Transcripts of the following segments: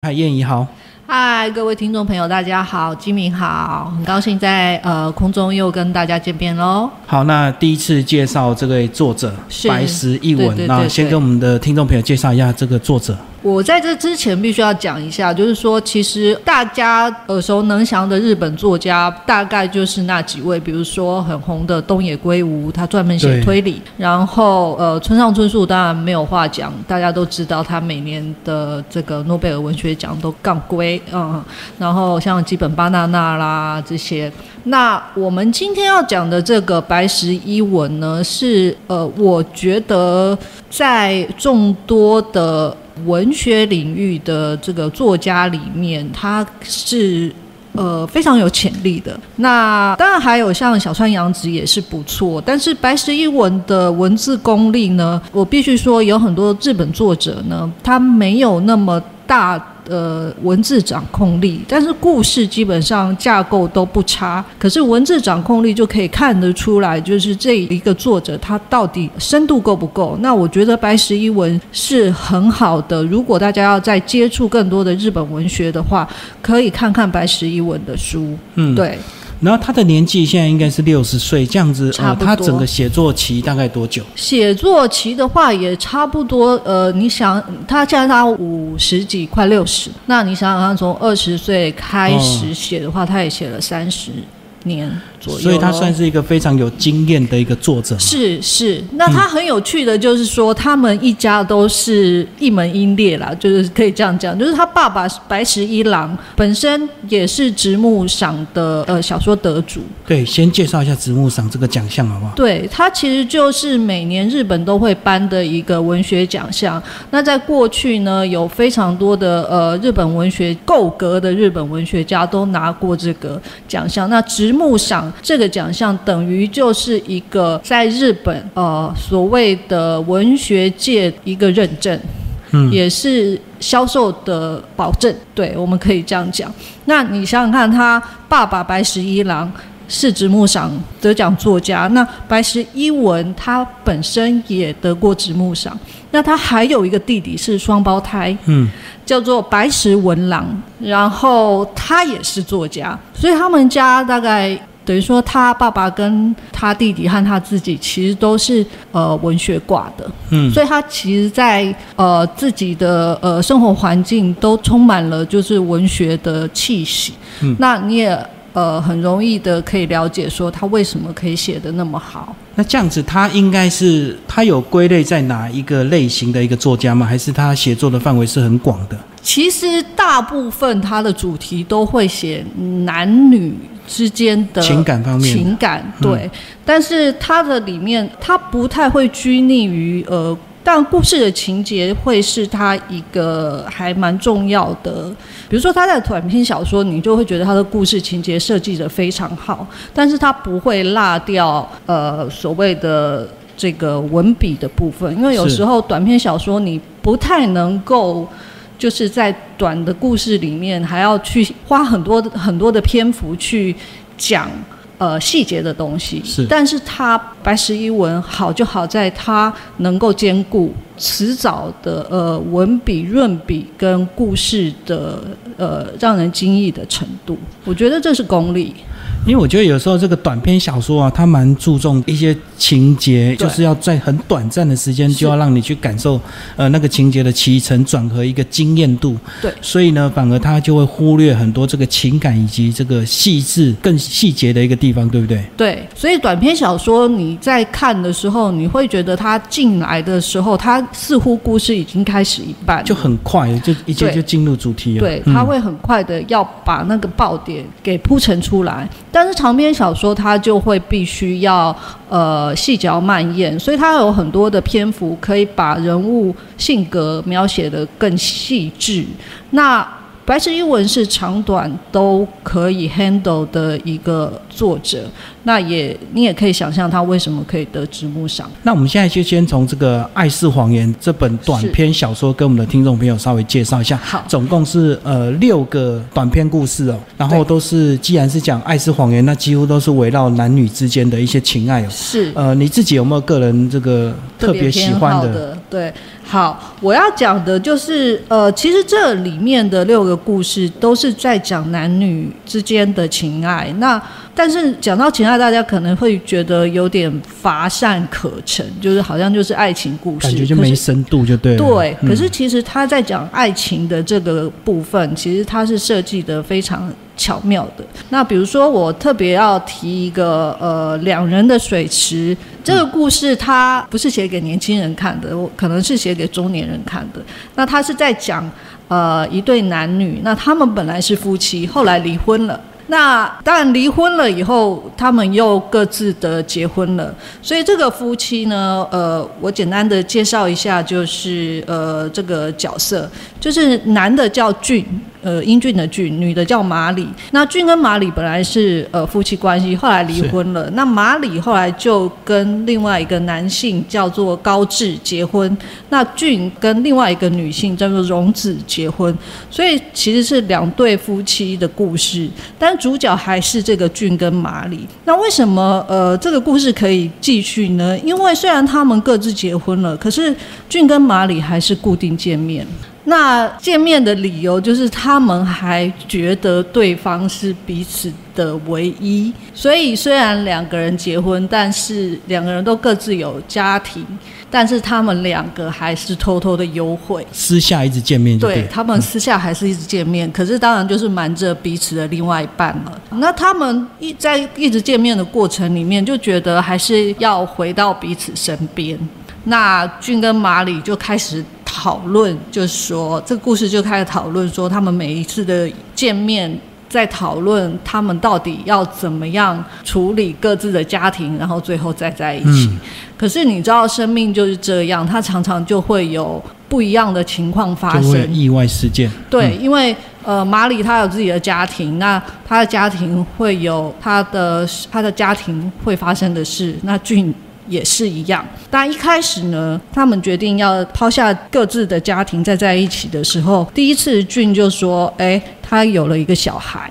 嗨，燕姨好。嗨，各位听众朋友，大家好，金明好，很高兴在呃空中又跟大家见面喽。好，那第一次介绍这位作者白石一文，那先跟我们的听众朋友介绍一下这个作者。我在这之前必须要讲一下，就是说，其实大家耳熟能详的日本作家，大概就是那几位，比如说很红的东野圭吾，他专门写推理；然后呃，村上春树当然没有话讲，大家都知道他每年的这个诺贝尔文学奖都杠归，嗯，然后像基本巴纳纳啦这些。那我们今天要讲的这个白石一文呢，是呃，我觉得在众多的文学领域的这个作家里面，他是。呃，非常有潜力的。那当然还有像小川洋子也是不错，但是白石一文的文字功力呢，我必须说有很多日本作者呢，他没有那么大的文字掌控力，但是故事基本上架构都不差。可是文字掌控力就可以看得出来，就是这一个作者他到底深度够不够。那我觉得白石一文是很好的。如果大家要再接触更多的日本文学的话，可以看看白石一文的书。嗯，。对，然后他的年纪现在应该是六十岁，这样子，呃，差不多他整个写作期大概多久？写作期的话也差不多。呃，你想，他现在他五十几，快六十。那你想想看，从二十岁开始写的话，他也写了三十年左右，所以他算是一个非常有经验的一个作者。是是，那他很有趣的就是说，他们一家都是一门英烈啦，就是可以这样讲，就是他爸爸白石一郎本身也是直木赏的呃小说得主，对，先介绍一下直木赏这个奖项好不好？对，它其实就是每年日本都会颁的一个文学奖项。那在过去呢，有非常多的呃日本文学够格的日本文学家都拿过这个奖项。那直木赏这个奖项等于就是一个在日本呃所谓的文学界一个认证。嗯也是销售的保证，对，我们可以这样讲。那你想想看，他爸爸白石一郎是直木赏得奖作家，那白石一文他本身也得过直木赏，那他还有一个弟弟是双胞胎，嗯，叫做白石文郎，然后他也是作家，所以他们家大概等于说他爸爸跟他弟弟和他自己其实都是呃文学挂的，嗯所以他其实在呃自己的呃生活环境都充满了就是文学的气息，嗯那你也呃很容易的可以了解说他为什么可以写的那么好。那这样子，他应该是他有归类在哪一个类型的一个作家吗？还是他写作的范围是很广的？其实大部分他的主题都会写男女之间的情感方面情感对，但是他的里面他不太会拘泥于呃。但故事的情节会是他一个还蛮重要的，比如说他在短篇小说，你就会觉得他的故事情节设计的非常好，但是他不会落掉呃所谓的这个文笔的部分，因为有时候短篇小说你不太能够。就是在短的故事里面，还要去花很多很多的篇幅去讲呃细节的东西。是但是他白石一文好就好在他能够兼顾迟早的呃文笔润笔跟故事的呃让人惊异的程度，我觉得这是功力。因为我觉得有时候这个短篇小说啊，它蛮注重一些情节，就是要在很短暂的时间就要让你去感受呃那个情节的起承转合一个惊艳度。对所以呢，反而他就会忽略很多这个情感以及这个细致、更细节的一个地方，对不对？对，所以短篇小说你在看的时候，你会觉得它进来的时候，它似乎故事已经开始一半，就很快，就一接就进入主题了。对，嗯它会很快的要把那个爆点给铺陈出来。但是长篇小说它就会必须要呃细嚼慢咽，所以它有很多的篇幅可以把人物性格描写的更细致。那白石一文是长短都可以 handle 的一个作者，那也你也可以想象他为什么可以得直木赏。那我们现在就先从这个《爱是谎言》这本短篇小说跟我们的听众朋友稍微介绍一下。好总共是呃六个短篇故事哦，然后都是既然是讲爱是谎言，那几乎都是围绕男女之间的一些情爱哦。是呃，你自己有没有个人这个特别喜欢的？的，对，好，我要讲的就是，呃，其实这里面的六个故事都是在讲男女之间的情爱。那但是讲到情爱，大家可能会觉得有点乏善可陈，就是好像就是爱情故事，感觉就没深度就对了。对，嗯可是其实他在讲爱情的这个部分，其实他是设计的非常巧妙的。那比如说，我特别要提一个呃，两人的水池这个故事，它不是写给年轻人看的，我可能是写给中年人看的。那他是在讲呃一对男女，那他们本来是夫妻，后来离婚了。那当然，离婚了以后，他们又各自的结婚了。所以这个夫妻呢，呃，我简单的介绍一下，就是呃这个角色，就是男的叫俊，呃英俊的俊，女的叫马里。那俊跟马里本来是呃夫妻关系，后来离婚了。那马里后来就跟另外一个男性叫做高志结婚，那俊跟另外一个女性叫做荣子结婚。所以其实是两对夫妻的故事，但主角还是这个俊跟马里。那为什么呃这个故事可以继续呢？因为虽然他们各自结婚了，可是俊跟马里还是固定见面。那见面的理由就是他们还觉得对方是彼此的唯一，所以虽然两个人结婚，但是两个人都各自有家庭，但是他们两个还是偷偷的幽会。私下一直见面对。他们私下还是一直见面，可是当然就是瞒着彼此的另外一半了。那他们一在一直见面的过程里面，就觉得还是要回到彼此身边。那俊跟马里就开始讨论，就是说这个故事就开始讨论说，他们每一次的见面。在讨论他们到底要怎么样处理各自的家庭，然后最后再在一起。嗯可是你知道，生命就是这样，它常常就会有不一样的情况发生。意外事件。对，因为呃，马里他有自己的家庭，那他的家庭会有他的他的家庭会发生的事，那俊。也是一样，但一开始呢，他们决定要抛下各自的家庭再在一起的时候，第一次俊就说：“哎，他有了一个小孩，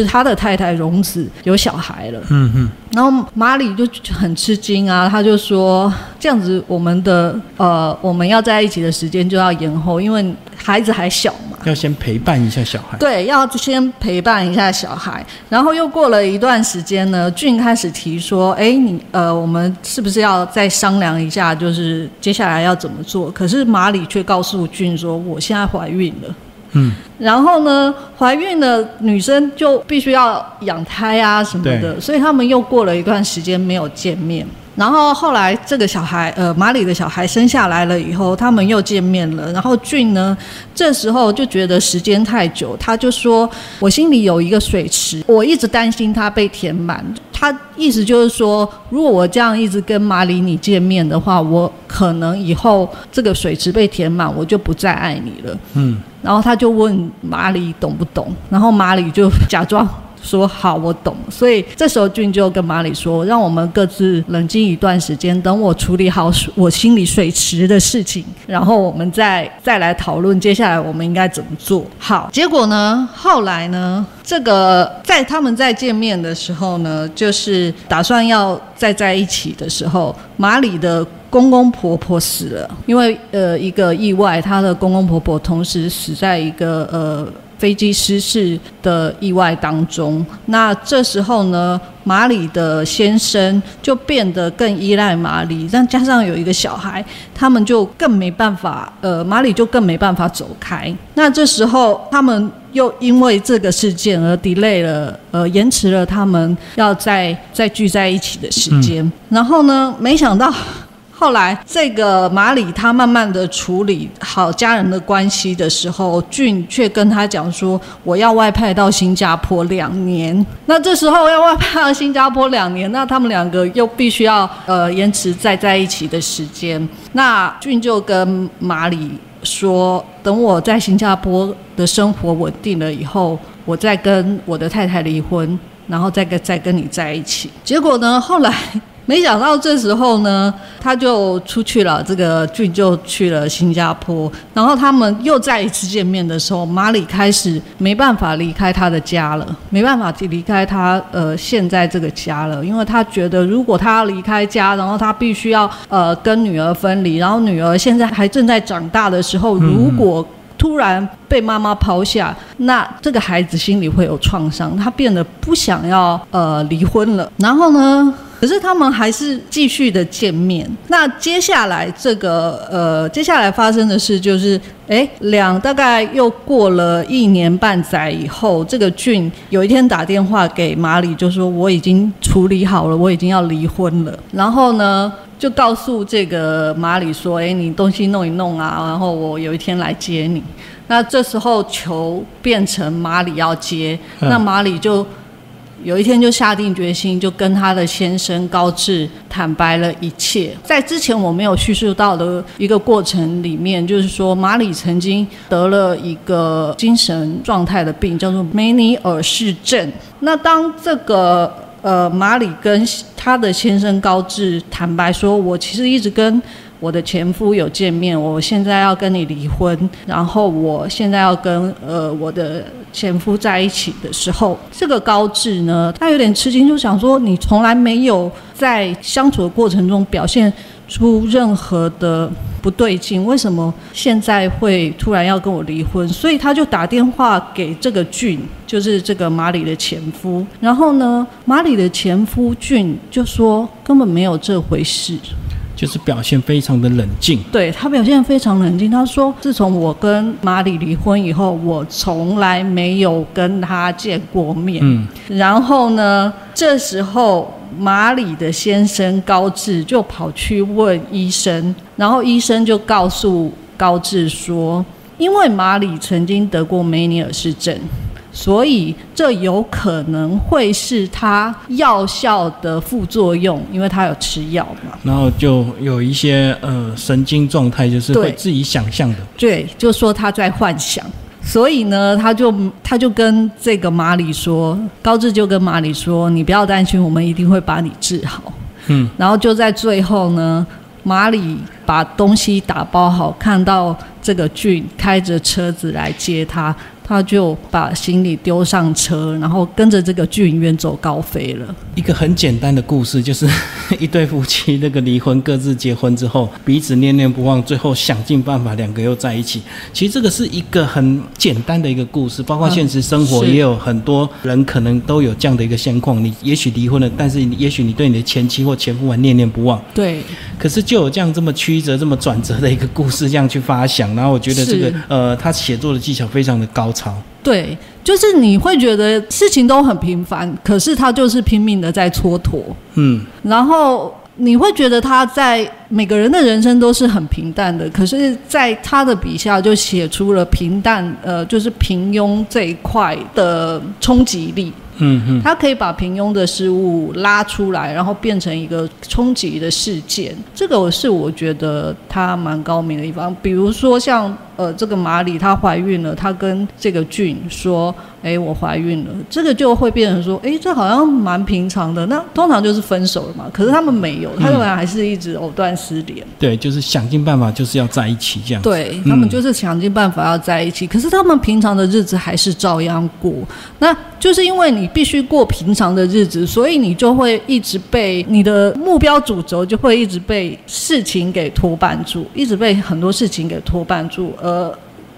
就是他的太太荣子有小孩了。”嗯嗯，然后马里就很吃惊啊，他就说：“这样子，我们的呃，我们要在一起的时间就要延后，因为孩子还小嘛。要先陪伴一下小孩。对，要先陪伴一下小孩。然后又过了一段时间呢，俊开始提说：‘哎，你呃，我们是不是要再商量一下，就是接下来要怎么做？’可是马里却告诉俊说：‘我现在怀孕了。’嗯，然后呢，怀孕的女生就必须要养胎啊什么的，所以他们又过了一段时间没有见面。然后后来这个小孩，呃，马里的小孩生下来了以后，他们又见面了。然后俊呢，这时候就觉得时间太久，他就说：“我心里有一个水池，我一直担心它被填满。”他意思就是说，如果我这样一直跟马里你见面的话，我可能以后这个水池被填满，我就不再爱你了。嗯，然后他就问马里懂不懂，然后马里就假装说好，我懂。所以这时候俊就跟马里说，让我们各自冷静一段时间，等我处理好我心里水池的事情，然后我们再再来讨论接下来我们应该怎么做。好，结果呢，后来呢，这个在他们在见面的时候呢，就是打算要再在一起的时候，马里的。公公婆婆死了，因为呃一个意外，她的公公婆婆同时死在一个呃飞机失事的意外当中。那这时候呢，马里的先生就变得更依赖马里，但加上有一个小孩，他们就更没办法，呃，马里就更没办法走开。那这时候他们又因为这个事件而 delay 了，呃，延迟了他们要再再聚在一起的时间。然后呢，没想到。后来，这个马里他慢慢的处理好家人的关系的时候，俊却跟他讲说：“我要外派到新加坡两年。”那这时候要外派到新加坡两年，那他们两个又必须要呃延迟再在一起的时间。那俊就跟马里说：“等我在新加坡的生活稳定了以后，我再跟我的太太离婚，然后再跟再跟你在一起。”结果呢，后来。没想到这时候呢，他就出去了，这个俊就去了新加坡，然后他们又再一次见面的时候，马里开始没办法离开他的家了，没办法离开他呃现在这个家了，因为他觉得如果他要离开家，然后他必须要呃跟女儿分离，然后女儿现在还正在长大的时候，如果突然被妈妈抛下，那这个孩子心里会有创伤，他变得不想要呃离婚了。然后呢，可是他们还是继续的见面。那接下来这个呃，接下来发生的事就是，哎，两大概又过了一年半载以后，这个俊有一天打电话给马里，就说我已经处理好了，我已经要离婚了。然后呢？就告诉这个马里说：“哎，你东西弄一弄啊，然后我有一天来接你。”那这时候球变成马里要接，那马里就有一天就下定决心，就跟他的先生高志坦白了一切。在之前我没有叙述到的一个过程里面，就是说马里曾经得了一个精神状态的病，叫做梅尼尔氏症。那当这个呃，马里跟他的先生高志坦白说：“我其实一直跟我的前夫有见面，我现在要跟你离婚，然后我现在要跟呃我的前夫在一起的时候，这个高志呢，他有点吃惊，就想说你从来没有在相处的过程中表现。”出任何的不对劲，为什么现在会突然要跟我离婚？所以他就打电话给这个俊，就是这个马里的前夫。然后呢，马里的前夫俊就说根本没有这回事，就是表现非常的冷静。对他表现非常冷静。他说，自从我跟马里离婚以后，我从来没有跟他见过面。嗯，然后呢，这时候。马里的先生高志就跑去问医生，然后医生就告诉高志说，因为马里曾经得过梅尼尔氏症，所以这有可能会是他药效的副作用，因为他有吃药嘛。然后就有一些呃神经状态，就是会自己想象的。对，就说他在幻想。所以呢，他就他就跟这个马里说，高志就跟马里说，你不要担心，我们一定会把你治好。嗯，然后就在最后呢，马里把东西打包好，看到这个俊开着车子来接他。他就把行李丢上车，然后跟着这个俊远走高飞了。一个很简单的故事，就是 一对夫妻那个离婚，各自结婚之后，彼此念念不忘，最后想尽办法两个又在一起。其实这个是一个很简单的一个故事，包括现实生活也有很多人可能都有这样的一个现况。你也许离婚了，但是也许你对你的前妻或前夫还念念不忘。对。可是就有这样这么曲折、这么转折的一个故事，这样去发想，然后我觉得这个呃，他写作的技巧非常的高超。对，就是你会觉得事情都很平凡，可是他就是拼命的在蹉跎。嗯，然后你会觉得他在每个人的人生都是很平淡的，可是在他的笔下就写出了平淡，呃，就是平庸这一块的冲击力。嗯哼，他可以把平庸的事物拉出来，然后变成一个冲击的事件。这个是我觉得他蛮高明的地方。比如说像呃，这个马里她怀孕了，她跟这个俊说。哎，我怀孕了，这个就会变成说，哎，这好像蛮平常的。那通常就是分手了嘛。可是他们没有，他们还是一直藕断丝连。对，就是想尽办法，就是要在一起这样。对他们就是想尽办法要在一起，可是他们平常的日子还是照样过。那就是因为你必须过平常的日子，所以你就会一直被你的目标主轴就会一直被事情给拖绊住，一直被很多事情给拖绊住，而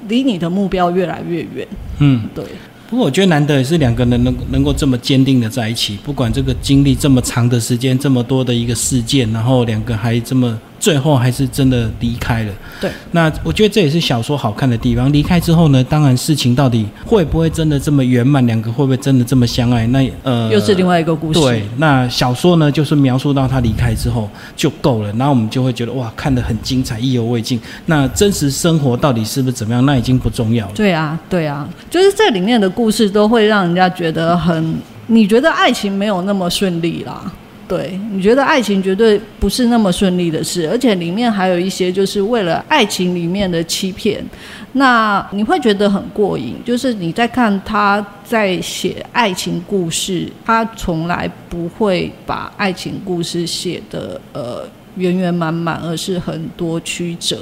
离你的目标越来越远。嗯，对。不过我觉得难得也是两个人能能够这么坚定的在一起，不管这个经历这么长的时间，这么多的一个事件，然后两个还这么。最后还是真的离开了。对，那我觉得这也是小说好看的地方。离开之后呢，当然事情到底会不会真的这么圆满，两个会不会真的这么相爱？那呃，又是另外一个故事。对，那小说呢，就是描述到他离开之后就够了，然后我们就会觉得哇，看得很精彩，意犹未尽。那真实生活到底是不是怎么样？那已经不重要了。对啊，对啊，就是这里面的故事都会让人家觉得很，你觉得爱情没有那么顺利啦。对，你觉得爱情绝对不是那么顺利的事，而且里面还有一些就是为了爱情里面的欺骗，那你会觉得很过瘾，就是你在看他在写爱情故事，他从来不会把爱情故事写的呃。圆圆满满，而是很多曲折。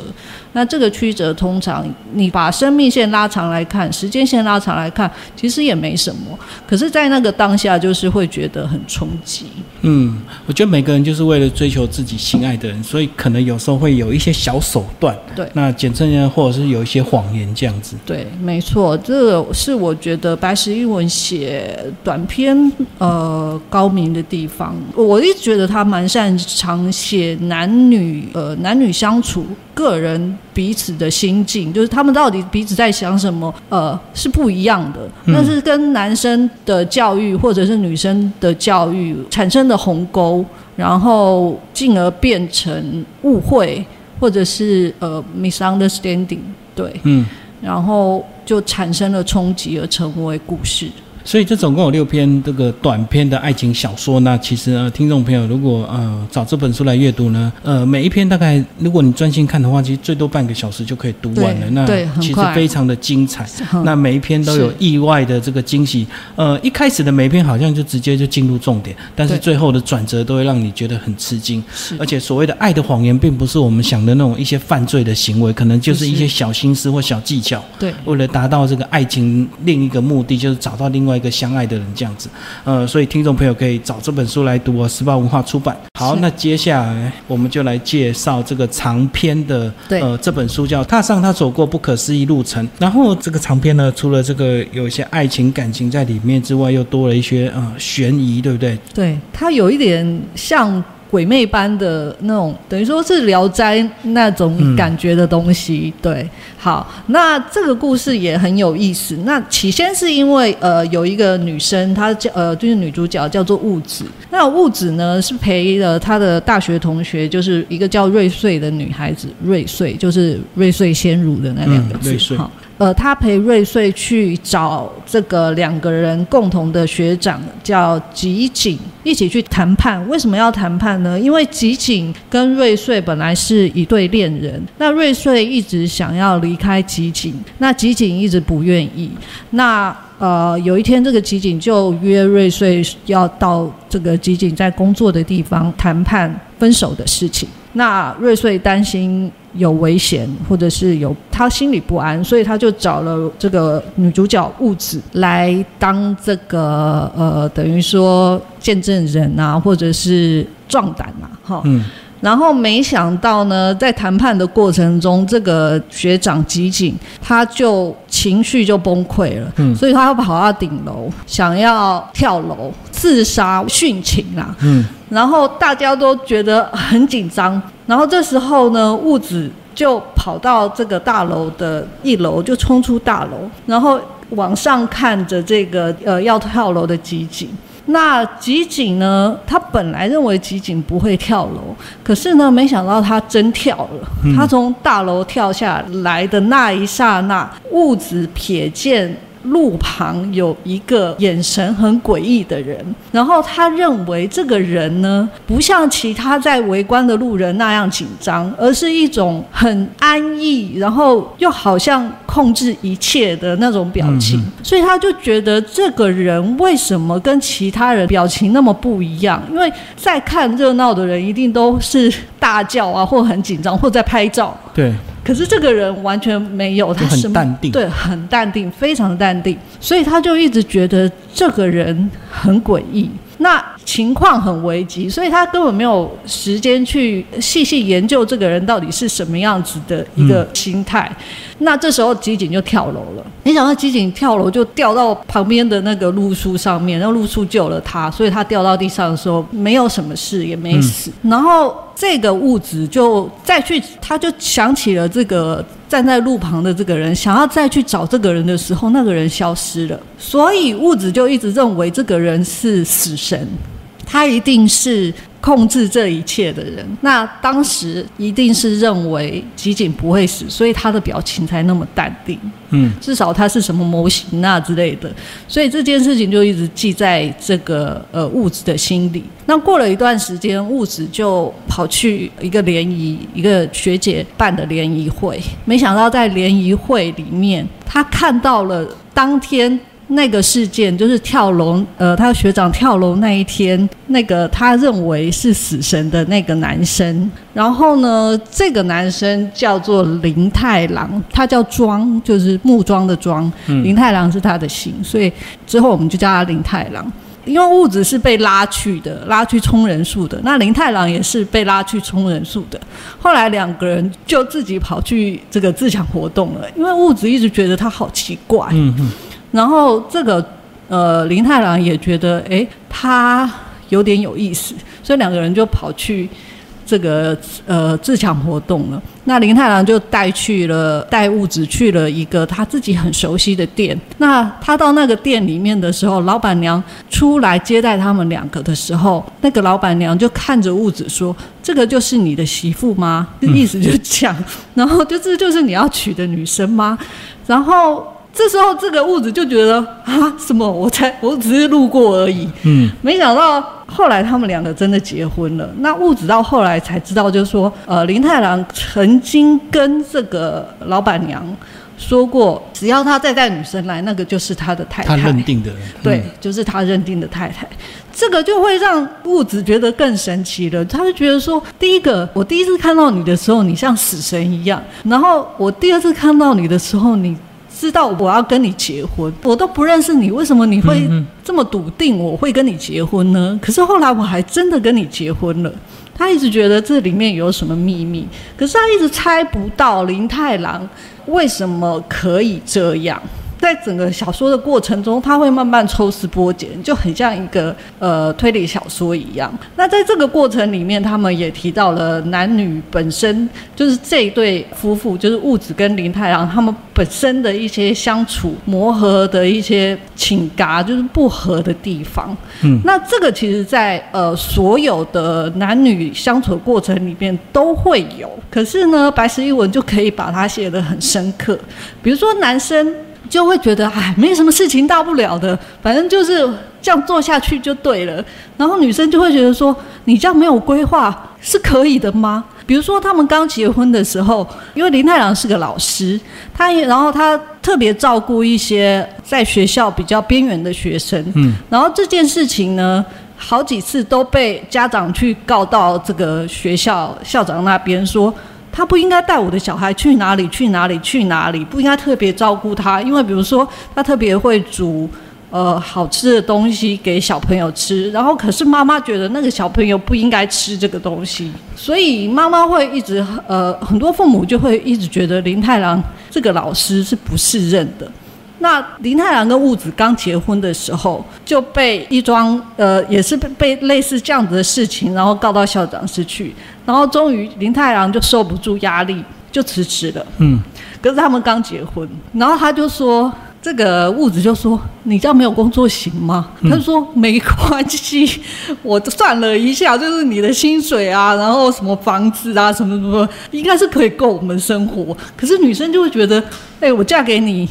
那这个曲折，通常你把生命线拉长来看，时间线拉长来看，其实也没什么。可是，在那个当下，就是会觉得很冲击。嗯，我觉得每个人就是为了追求自己心爱的人，所以可能有时候会有一些小手段。对，那简称呢，或者是有一些谎言这样子。对，没错，这个是我觉得白石一文写短篇呃高明的地方。我一直觉得他蛮擅长写。男女呃，男女相处，个人彼此的心境，就是他们到底彼此在想什么，呃，是不一样的。那是跟男生的教育或者是女生的教育产生的鸿沟，然后进而变成误会，或者是呃 misunderstanding，对，嗯，然后就产生了冲击，而成为故事。所以这总共有六篇这个短篇的爱情小说。那其实呃，听众朋友如果呃找这本书来阅读呢，呃，每一篇大概如果你专心看的话，其实最多半个小时就可以读完了。那其实非常的精彩。那每一篇都有意外的这个惊喜。呃，一开始的每一篇好像就直接就进入重点，但是最后的转折都会让你觉得很吃惊。而且所谓的爱的谎言，并不是我们想的那种一些犯罪的行为，可能就是一些小心思或小技巧。对，为了达到这个爱情另一个目的，就是找到另外。一个相爱的人这样子，呃，所以听众朋友可以找这本书来读哦，时报文化出版。好，那接下来我们就来介绍这个长篇的，呃，这本书叫《踏上他走过不可思议路程》。然后这个长篇呢，除了这个有一些爱情感情在里面之外，又多了一些呃悬疑，对不对？对，它有一点像。鬼魅般的那种，等于说是《聊斋》那种感觉的东西。对，好，那这个故事也很有意思。那起先是因为呃，有一个女生，她叫呃，就是女主角叫做雾子。那雾子呢，是陪了她的大学同学，就是一个叫瑞穗的女孩子。瑞穗就是瑞穗先乳的那两个字。哈。呃，他陪瑞穗去找这个两个人共同的学长，叫吉井，一起去谈判。为什么要谈判呢？因为吉井跟瑞穗本来是一对恋人，那瑞穗一直想要离开吉井，那吉井一直不愿意。那呃，有一天这个吉井就约瑞穗要到这个吉井在工作的地方谈判分手的事情。那瑞穗担心。有危险，或者是有他心里不安，所以他就找了这个女主角雾子来当这个呃，等于说见证人啊，或者是壮胆啊，哈。嗯。然后没想到呢，在谈判的过程中，这个学长吉井他就情绪就崩溃了，嗯。所以他要跑到顶楼，想要跳楼自杀殉情啦。嗯。然后大家都觉得很紧张。然后这时候呢，物子就跑到这个大楼的一楼，就冲出大楼，然后往上看着这个呃要跳楼的吉井。那吉井呢，他本来认为吉井不会跳楼，可是呢，没想到他真跳了。他从大楼跳下来的那一刹那，兀子瞥见。路旁有一个眼神很诡异的人，然后他认为这个人呢，不像其他在围观的路人那样紧张，而是一种很安逸，然后又好像控制一切的那种表情。所以他就觉得这个人为什么跟其他人表情那么不一样？因为在看热闹的人一定都是大叫啊，或很紧张，或在拍照。对。可是这个人完全没有，他很淡定，对，很淡定，非常的淡定，所以他就一直觉得这个人很诡异。那情况很危急，所以他根本没有时间去细细研究这个人到底是什么样子的一个心态。那这时候吉井就跳楼了，没想到吉井跳楼就掉到旁边的那个路树上面，然后路树救了他，所以他掉到地上的时候没有什么事，也没死。然后这个物质就再去，他就想起了这个站在路旁的这个人，想要再去找这个人的时候，那个人消失了，所以物质就一直认为这个人是死神。他一定是控制这一切的人。那当时一定是认为吉井不会死，所以他的表情才那么淡定。嗯，至少他是什么模型啊之类的，所以这件事情就一直记在这个呃物质的心里。那过了一段时间，物质就跑去一个联谊，一个学姐办的联谊会，没想到在联谊会里面，他看到了当天。那个事件就是跳楼，呃，他学长跳楼那一天，那个他认为是死神的那个男生，然后呢，这个男生叫做林太郎，他叫庄，就是木庄的庄，林太郎是他的姓，所以之后我们就叫他林太郎。因为物质是被拉去的，拉去充人数的，那林太郎也是被拉去充人数的。后来两个人就自己跑去这个自强活动了，因为物质一直觉得他好奇怪。嗯嗯。然后这个呃林太郎也觉得哎他有点有意思，所以两个人就跑去这个呃自强活动了。那林太郎就带去了带物质去了一个他自己很熟悉的店。那他到那个店里面的时候，老板娘出来接待他们两个的时候，那个老板娘就看着物质说：“这个就是你的媳妇吗？” 意思就是讲，然后就这就是你要娶的女生吗？然后。这时候，这个物质就觉得啊，什么？我才我只是路过而已。嗯，没想到后来他们两个真的结婚了。那物质到后来才知道，就是说，呃，林太郎曾经跟这个老板娘说过，只要他再带女生来，那个就是他的太太。他认定的，对，就是他认定的太太。这个就会让物质觉得更神奇了。他就觉得说，第一个，我第一次看到你的时候，你像死神一样；然后我第二次看到你的时候，你。知道我要跟你结婚，我都不认识你，为什么你会这么笃定我会跟你结婚呢？可是后来我还真的跟你结婚了。他一直觉得这里面有什么秘密，可是他一直猜不到林太郎为什么可以这样。在整个小说的过程中，他会慢慢抽丝剥茧，就很像一个呃推理小说一样。那在这个过程里面，他们也提到了男女本身就是这一对夫妇，就是物子跟林太郎他们本身的一些相处磨合的一些情嘎，就是不合的地方。嗯，那这个其实，在呃所有的男女相处的过程里面都会有，可是呢，白石一文就可以把它写得很深刻。比如说男生。就会觉得哎，没什么事情大不了的，反正就是这样做下去就对了。然后女生就会觉得说，你这样没有规划是可以的吗？比如说他们刚结婚的时候，因为林太郎是个老师，他也然后他特别照顾一些在学校比较边缘的学生。嗯，然后这件事情呢，好几次都被家长去告到这个学校校长那边说。他不应该带我的小孩去哪里去哪里去哪里，不应该特别照顾他，因为比如说他特别会煮呃好吃的东西给小朋友吃，然后可是妈妈觉得那个小朋友不应该吃这个东西，所以妈妈会一直呃很多父母就会一直觉得林太郎这个老师是不适任的。那林太郎跟物子刚结婚的时候，就被一桩呃，也是被被类似这样子的事情，然后告到校长室去，然后终于林太郎就受不住压力，就辞职了。嗯，可是他们刚结婚，然后他就说，这个物质就说，你这样没有工作行吗？他说没关系，我算了一下，就是你的薪水啊，然后什么房子啊，什么什么，应该是可以够我们生活。可是女生就会觉得，哎，我嫁给你。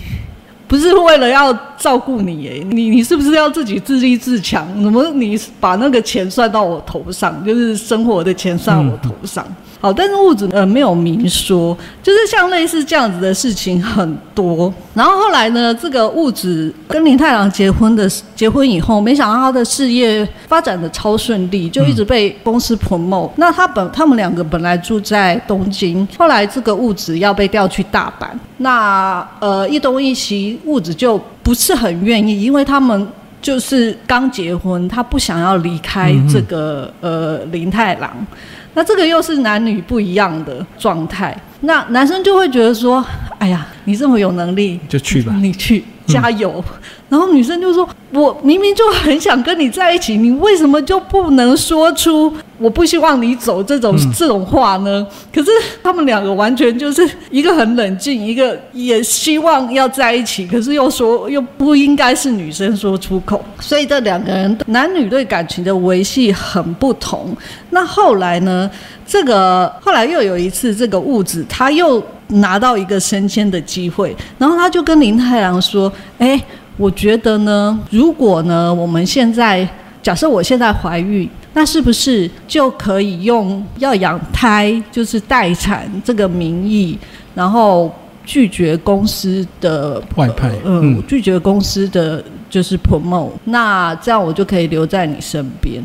不是为了要照顾你诶，你你是不是要自己自立自强？怎么你把那个钱算到我头上，就是生活的钱算我头上？好，但是物质呃没有明说，就是像类似这样子的事情很多。然后后来呢，这个物质跟林太郎结婚的结婚以后，没想到他的事业发展的超顺利，就一直被公司 promote。那他本他们两个本来住在东京，后来这个物质要被调去大阪，那呃一东一西，物质就不是很愿意，因为他们就是刚结婚，他不想要离开这个呃林太郎。那这个又是男女不一样的状态，那男生就会觉得说：“哎呀，你这么有能力，就去吧，你去。”加油。然后女生就说：“我明明就很想跟你在一起，你为什么就不能说出我不希望你走这种这种话呢？”可是他们两个完全就是一个很冷静，一个也希望要在一起，可是又说又不应该是女生说出口，所以这两个人男女对感情的维系很不同。那后来呢？这个后来又有一次，这个物质他又拿到一个升迁的机会，然后他就跟林太郎说：“哎。”我觉得呢，如果呢，我们现在假设我现在怀孕，那是不是就可以用要养胎，就是待产这个名义，然后拒绝公司的外派，嗯，拒绝公司的就是 promote，那这样我就可以留在你身边，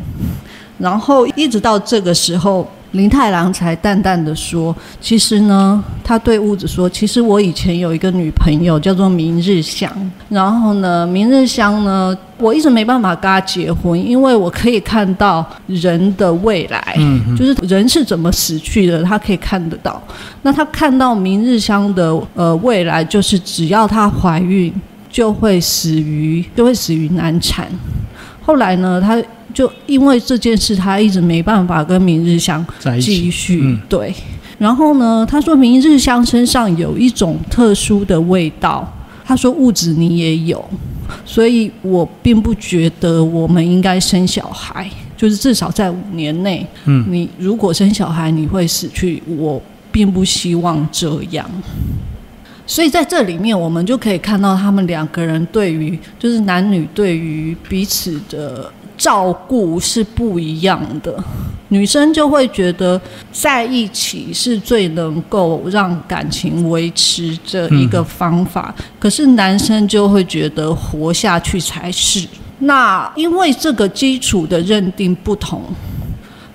然后一直到这个时候。林太郎才淡淡的说：“其实呢，他对屋子说，其实我以前有一个女朋友叫做明日香。然后呢，明日香呢，我一直没办法跟她结婚，因为我可以看到人的未来，就是人是怎么死去的，他可以看得到。那他看到明日香的呃未来，就是只要她怀孕，就会死于就会死于难产。后来呢，他。”就因为这件事，他一直没办法跟明日香继续对。然后呢，他说明日香身上有一种特殊的味道。他说物质你也有，所以我并不觉得我们应该生小孩。就是至少在五年内，嗯，你如果生小孩，你会死去。我并不希望这样。所以在这里面，我们就可以看到他们两个人对于，就是男女对于彼此的。照顾是不一样的，女生就会觉得在一起是最能够让感情维持的一个方法，可是男生就会觉得活下去才是。那因为这个基础的认定不同。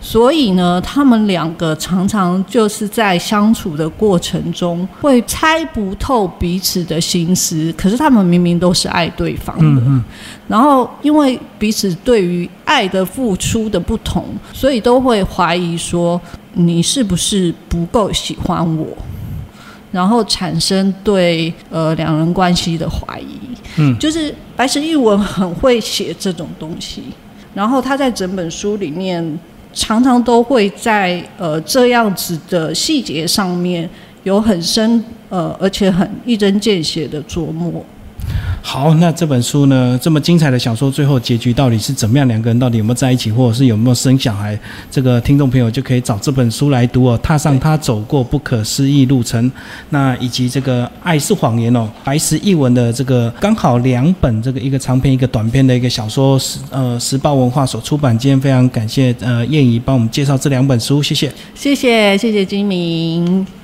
所以呢，他们两个常常就是在相处的过程中会猜不透彼此的心思，可是他们明明都是爱对方的。然后因为彼此对于爱的付出的不同，所以都会怀疑说你是不是不够喜欢我，然后产生对呃两人关系的怀疑。嗯，就是白石一文很会写这种东西，然后他在整本书里面。常常都会在呃这样子的细节上面有很深呃，而且很一针见血的琢磨。好，那这本书呢？这么精彩的小说，最后结局到底是怎么样？两个人到底有没有在一起，或者是有没有生小孩？这个听众朋友就可以找这本书来读哦。踏上他走过不可思议路程，那以及这个爱是谎言哦，白石一文的这个刚好两本，这个一个长篇一个短篇的一个小说，时呃时报文化所出版。今天非常感谢呃燕怡帮我们介绍这两本书，谢谢，谢谢谢谢金明。